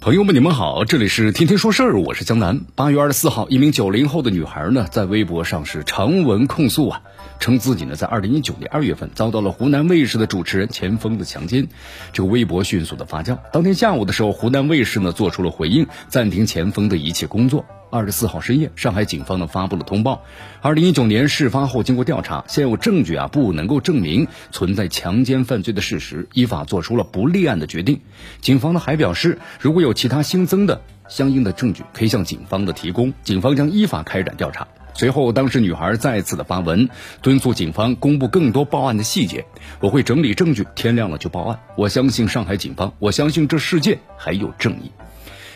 朋友们，你们好，这里是天天说事儿，我是江南。八月二十四号，一名九零后的女孩呢，在微博上是长文控诉啊，称自己呢在二零一九年二月份遭到了湖南卫视的主持人钱枫的强奸。这个微博迅速的发酵，当天下午的时候，湖南卫视呢做出了回应，暂停钱枫的一切工作。二十四号深夜，上海警方呢发布了通报。二零一九年事发后，经过调查，现有证据啊不能够证明存在强奸犯罪的事实，依法做出了不立案的决定。警方呢还表示，如果有其他新增的相应的证据，可以向警方的提供，警方将依法开展调查。随后，当事女孩再次的发文，敦促警方公布更多报案的细节。我会整理证据，天亮了就报案。我相信上海警方，我相信这世界还有正义。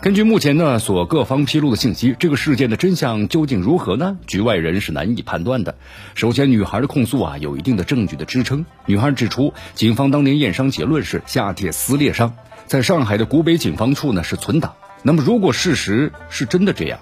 根据目前呢所各方披露的信息，这个事件的真相究竟如何呢？局外人是难以判断的。首先，女孩的控诉啊有一定的证据的支撑。女孩指出，警方当年验伤结论是下体撕裂伤，在上海的古北警方处呢是存档。那么，如果事实是真的这样？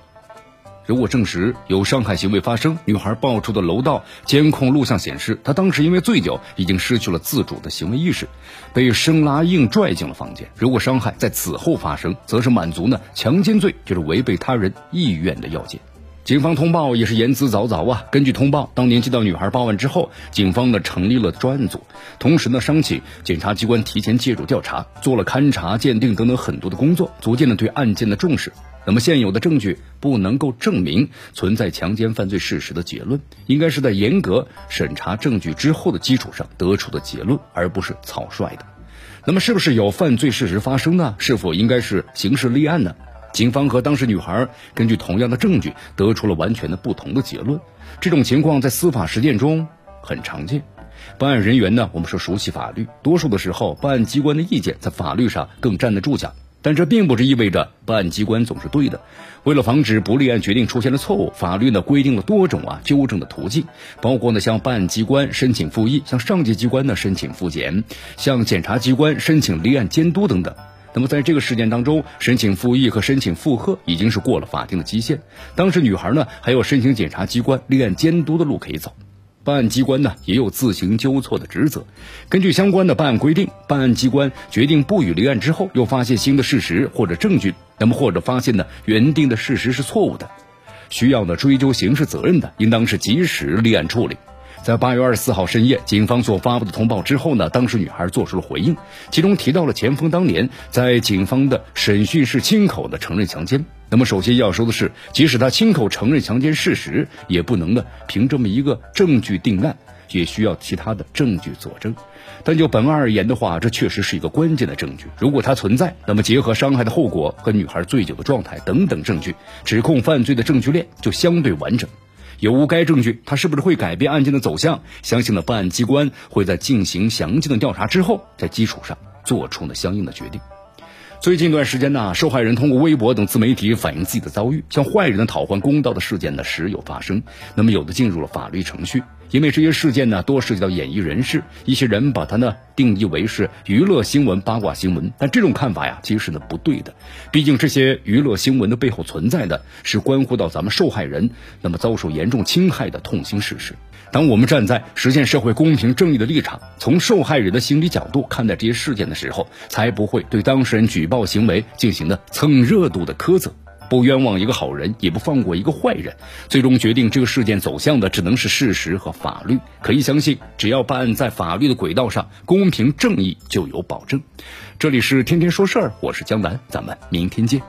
如果证实有伤害行为发生，女孩爆出的楼道监控录像显示，她当时因为醉酒已经失去了自主的行为意识，被生拉硬拽进了房间。如果伤害在此后发生，则是满足呢强奸罪就是违背他人意愿的要件。警方通报也是言之凿凿啊。根据通报，当年接到女孩报案之后，警方呢成立了专案组，同时呢商请检察机关提前介入调查，做了勘查、鉴定等等很多的工作，逐渐的对案件的重视。那么现有的证据不能够证明存在强奸犯罪事实的结论，应该是在严格审查证据之后的基础上得出的结论，而不是草率的。那么是不是有犯罪事实发生呢？是否应该是刑事立案呢？警方和当事女孩根据同样的证据得出了完全的不同的结论，这种情况在司法实践中很常见。办案人员呢，我们说熟悉法律，多数的时候办案机关的意见在法律上更站得住脚。但这并不是意味着办案机关总是对的。为了防止不立案决定出现了错误，法律呢规定了多种啊纠正的途径，包括呢向办案机关申请复议，向上级机关呢申请复检，向检察机关申请立案监督等等。那么在这个事件当中，申请复议和申请复核已经是过了法定的期限，当时女孩呢还有申请检察机关立案监督的路可以走。办案机关呢也有自行纠错的职责。根据相关的办案规定，办案机关决定不予立案之后，又发现新的事实或者证据，那么或者发现呢原定的事实是错误的，需要呢追究刑事责任的，应当是及时立案处理。在八月二十四号深夜，警方所发布的通报之后呢，当时女孩做出了回应，其中提到了钱锋当年在警方的审讯室亲口的承认强奸。那么首先要说的是，即使他亲口承认强奸事实，也不能呢凭这么一个证据定案，也需要其他的证据佐证。但就本案而言的话，这确实是一个关键的证据。如果它存在，那么结合伤害的后果和女孩醉酒的状态等等证据，指控犯罪的证据链就相对完整。有无该证据，它是不是会改变案件的走向？相信呢，办案机关会在进行详尽的调查之后，在基础上做出呢相应的决定。最近一段时间呢，受害人通过微博等自媒体反映自己的遭遇，向坏人的讨还公道的事件呢时有发生。那么有的进入了法律程序。因为这些事件呢，多涉及到演艺人士，一些人把它呢定义为是娱乐新闻、八卦新闻，但这种看法呀，其实呢不对的。毕竟这些娱乐新闻的背后存在的是关乎到咱们受害人那么遭受严重侵害的痛心事实。当我们站在实现社会公平正义的立场，从受害人的心理角度看待这些事件的时候，才不会对当事人举报行为进行的蹭热度的苛责。不冤枉一个好人，也不放过一个坏人。最终决定这个事件走向的，只能是事实和法律。可以相信，只要办案在法律的轨道上，公平正义就有保证。这里是天天说事儿，我是江南，咱们明天见。